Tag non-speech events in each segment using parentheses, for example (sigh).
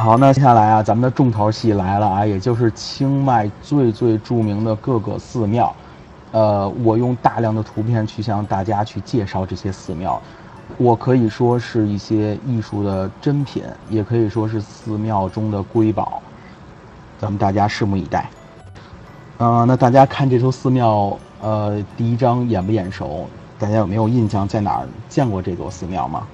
好，那接下来啊，咱们的重头戏来了啊，也就是清迈最最著名的各个寺庙。呃，我用大量的图片去向大家去介绍这些寺庙，我可以说是一些艺术的珍品，也可以说是寺庙中的瑰宝。咱们大家拭目以待。呃，那大家看这座寺庙，呃，第一张眼不眼熟？大家有没有印象在哪儿见过这座寺庙吗？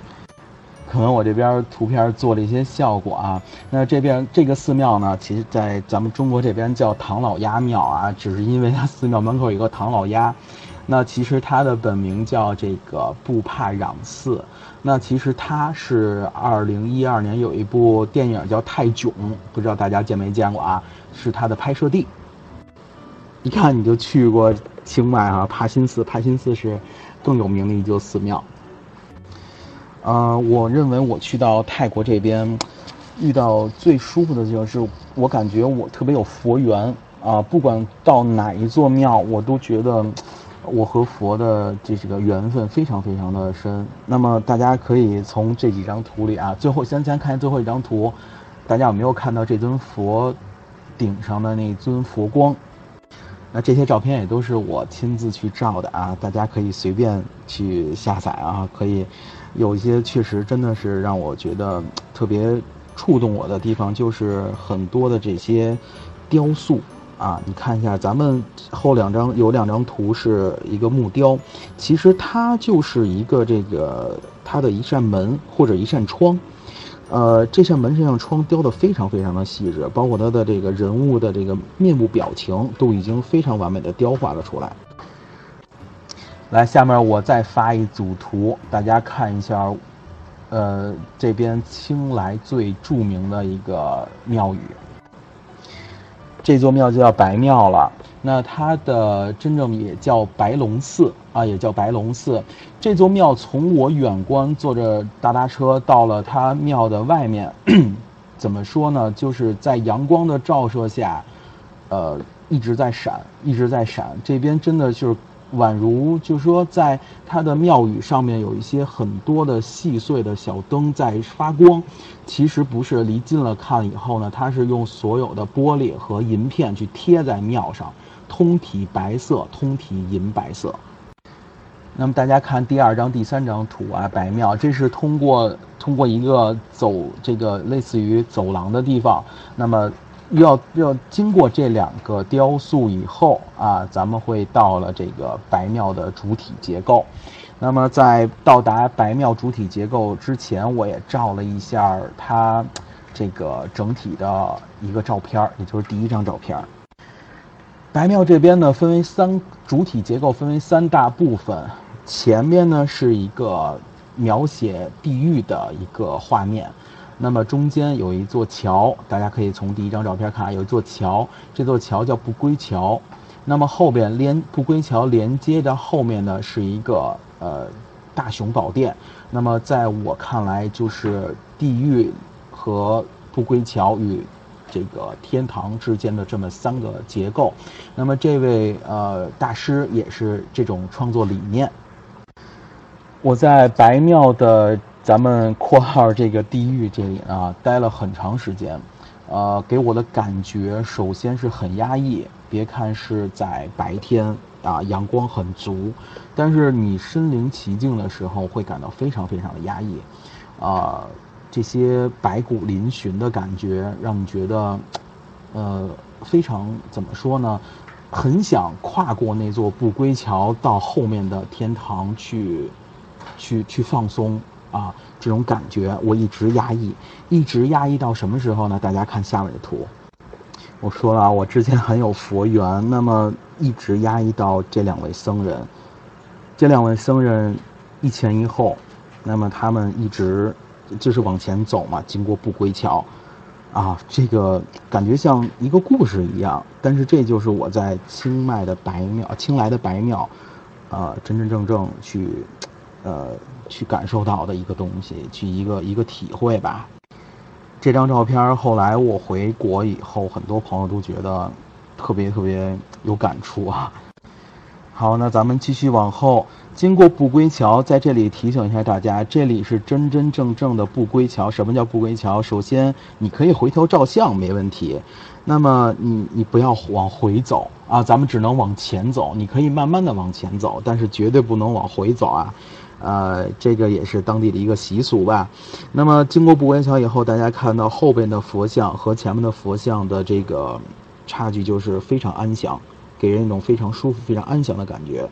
可能我这边图片做了一些效果啊。那这边这个寺庙呢，其实在咱们中国这边叫唐老鸭庙啊，只是因为它寺庙门口有个唐老鸭。那其实它的本名叫这个布帕壤寺。那其实它是二零一二年有一部电影叫《泰囧》，不知道大家见没见过啊？是它的拍摄地。一看你就去过清迈啊，帕辛寺。帕辛寺是更有名的一座寺庙。呃，我认为我去到泰国这边，遇到最舒服的就是，我感觉我特别有佛缘啊。不管到哪一座庙，我都觉得我和佛的这几个缘分非常非常的深。那么大家可以从这几张图里啊，最后先先看最后一张图，大家有没有看到这尊佛顶上的那尊佛光？那这些照片也都是我亲自去照的啊，大家可以随便去下载啊，可以。有一些确实真的是让我觉得特别触动我的地方，就是很多的这些雕塑啊，你看一下，咱们后两张有两张图是一个木雕，其实它就是一个这个它的一扇门或者一扇窗，呃，这扇门这扇窗雕的非常非常的细致，包括它的这个人物的这个面部表情都已经非常完美的雕画了出来。来，下面我再发一组图，大家看一下。呃，这边清莱最著名的一个庙宇，这座庙就叫白庙了。那它的真正也叫白龙寺啊，也叫白龙寺。这座庙从我远观，坐着大巴车到了它庙的外面，(clears throat) 怎么说呢？就是在阳光的照射下，呃，一直在闪，一直在闪。这边真的就是。宛如就是说，在它的庙宇上面有一些很多的细碎的小灯在发光，其实不是离近了看以后呢，它是用所有的玻璃和银片去贴在庙上，通体白色，通体银白色。那么大家看第二张、第三张图啊，白庙，这是通过通过一个走这个类似于走廊的地方，那么。要要经过这两个雕塑以后啊，咱们会到了这个白庙的主体结构。那么在到达白庙主体结构之前，我也照了一下它这个整体的一个照片，也就是第一张照片。白庙这边呢，分为三主体结构，分为三大部分。前面呢是一个描写地狱的一个画面。那么中间有一座桥，大家可以从第一张照片看，有一座桥，这座桥叫不归桥。那么后边连不归桥连接的后面呢，是一个呃大雄宝殿。那么在我看来，就是地狱和不归桥与这个天堂之间的这么三个结构。那么这位呃大师也是这种创作理念。我在白庙的。咱们括号这个地狱这里啊，待了很长时间，呃，给我的感觉首先是很压抑。别看是在白天啊，阳光很足，但是你身临其境的时候，会感到非常非常的压抑。啊，这些白骨嶙峋的感觉，让你觉得，呃，非常怎么说呢？很想跨过那座不归桥，到后面的天堂去，去去放松。啊，这种感觉我一直压抑，一直压抑到什么时候呢？大家看下面的图。我说了，我之前很有佛缘，那么一直压抑到这两位僧人。这两位僧人一前一后，那么他们一直就是往前走嘛，经过不归桥。啊，这个感觉像一个故事一样。但是这就是我在清迈的白庙，清莱的白庙，呃，真真正正去。呃，去感受到的一个东西，去一个一个体会吧。这张照片后来我回国以后，很多朋友都觉得特别特别有感触啊。好，那咱们继续往后，经过不归桥，在这里提醒一下大家，这里是真真正正的不归桥。什么叫不归桥？首先，你可以回头照相，没问题。那么你你不要往回走啊，咱们只能往前走。你可以慢慢的往前走，但是绝对不能往回走啊。呃，这个也是当地的一个习俗吧。那么经过不归桥以后，大家看到后边的佛像和前面的佛像的这个差距就是非常安详。给人一种非常舒服、非常安详的感觉。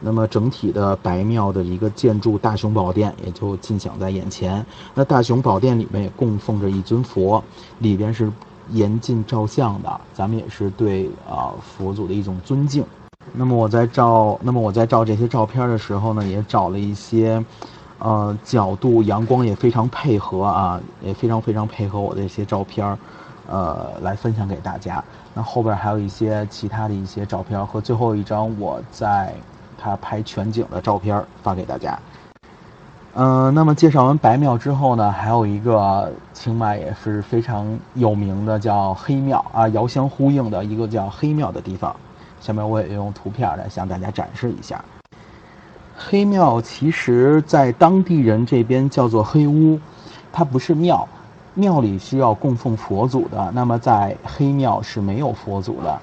那么整体的白庙的一个建筑大雄宝殿也就尽享在眼前。那大雄宝殿里面也供奉着一尊佛，里边是严禁照相的。咱们也是对啊佛祖的一种尊敬。那么我在照，那么我在照这些照片的时候呢，也找了一些，呃角度，阳光也非常配合啊，也非常非常配合我的一些照片。呃，来分享给大家。那后边还有一些其他的一些照片和最后一张我在他拍全景的照片发给大家。嗯，那么介绍完白庙之后呢，还有一个清迈也是非常有名的叫黑庙啊，遥相呼应的一个叫黑庙的地方。下面我也用图片来向大家展示一下。黑庙其实在当地人这边叫做黑屋，它不是庙。庙里需要供奉佛祖的，那么在黑庙是没有佛祖的。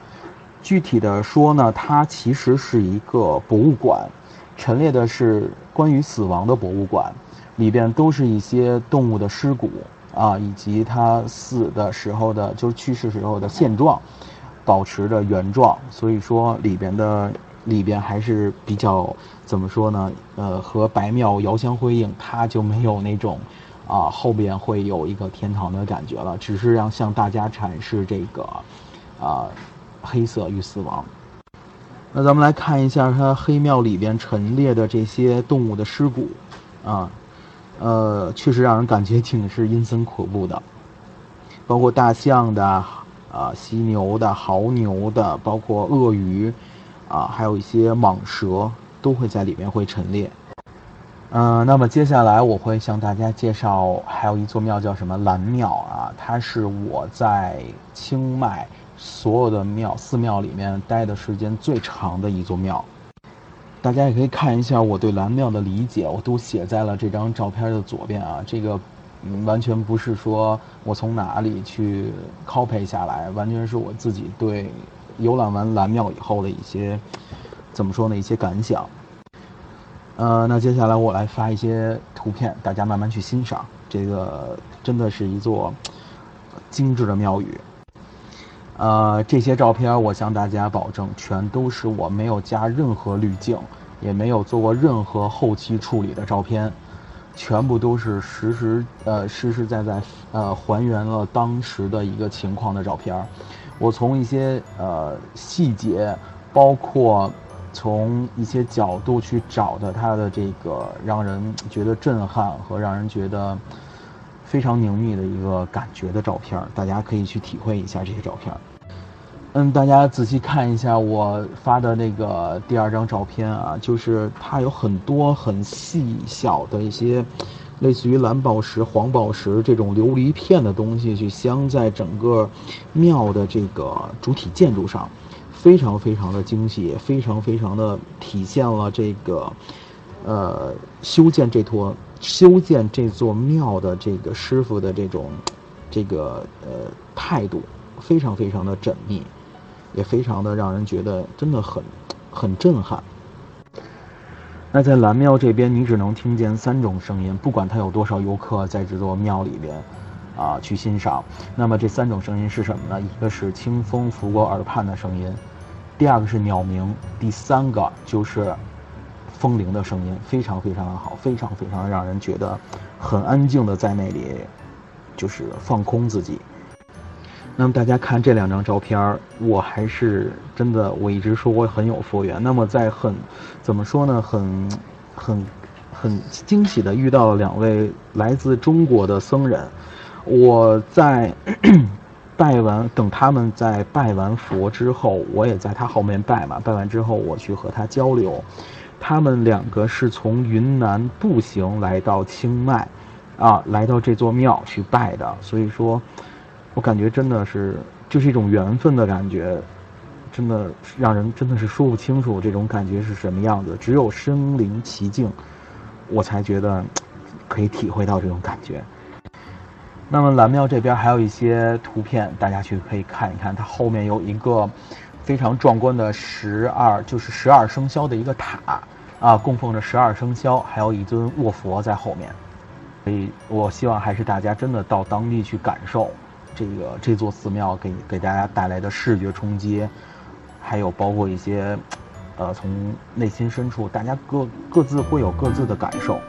具体的说呢，它其实是一个博物馆，陈列的是关于死亡的博物馆，里边都是一些动物的尸骨啊，以及它死的时候的，就是去世时候的现状，保持着原状。所以说里边的里边还是比较怎么说呢？呃，和白庙遥相辉映，它就没有那种。啊，后边会有一个天堂的感觉了，只是让向大家阐释这个，啊，黑色与死亡。那咱们来看一下它黑庙里边陈列的这些动物的尸骨，啊，呃，确实让人感觉挺是阴森恐怖的，包括大象的，啊，犀牛的，牦牛的，包括鳄鱼，啊，还有一些蟒蛇都会在里面会陈列。嗯，那么接下来我会向大家介绍，还有一座庙叫什么蓝庙啊？它是我在清迈所有的庙寺庙里面待的时间最长的一座庙。大家也可以看一下我对蓝庙的理解，我都写在了这张照片的左边啊。这个完全不是说我从哪里去 copy 下来，完全是我自己对游览完蓝庙以后的一些怎么说呢？一些感想。呃，那接下来我来发一些图片，大家慢慢去欣赏。这个真的是一座精致的庙宇。呃，这些照片我向大家保证，全都是我没有加任何滤镜，也没有做过任何后期处理的照片，全部都是实实呃实实在在呃还原了当时的一个情况的照片。我从一些呃细节，包括。从一些角度去找的，它的这个让人觉得震撼和让人觉得非常凝密的一个感觉的照片，大家可以去体会一下这些照片。嗯，大家仔细看一下我发的那个第二张照片啊，就是它有很多很细小的一些类似于蓝宝石、黄宝石这种琉璃片的东西，去镶在整个庙的这个主体建筑上。非常非常的精细，非常非常的体现了这个，呃，修建这坨修建这座庙的这个师傅的这种，这个呃态度，非常非常的缜密，也非常的让人觉得真的很很震撼。那在蓝庙这边，你只能听见三种声音，不管它有多少游客在这座庙里边。啊，去欣赏。那么这三种声音是什么呢？一个是清风拂过耳畔的声音，第二个是鸟鸣，第三个就是风铃的声音，非常非常的好，非常非常让人觉得很安静的在那里，就是放空自己。那么大家看这两张照片，我还是真的，我一直说我很有佛缘。那么在很怎么说呢？很很很惊喜的遇到了两位来自中国的僧人。我在 (coughs) 拜完，等他们在拜完佛之后，我也在他后面拜嘛。拜完之后，我去和他交流。他们两个是从云南步行来到清迈，啊，来到这座庙去拜的。所以说，我感觉真的是就是一种缘分的感觉。真的让人真的是说不清楚这种感觉是什么样子。只有身临其境，我才觉得可以体会到这种感觉。那么蓝庙这边还有一些图片，大家去可以看一看。它后面有一个非常壮观的十二，就是十二生肖的一个塔啊，供奉着十二生肖，还有一尊卧佛在后面。所以我希望还是大家真的到当地去感受这个这座寺庙给给大家带来的视觉冲击。还有包括一些，呃，从内心深处，大家各各自会有各自的感受。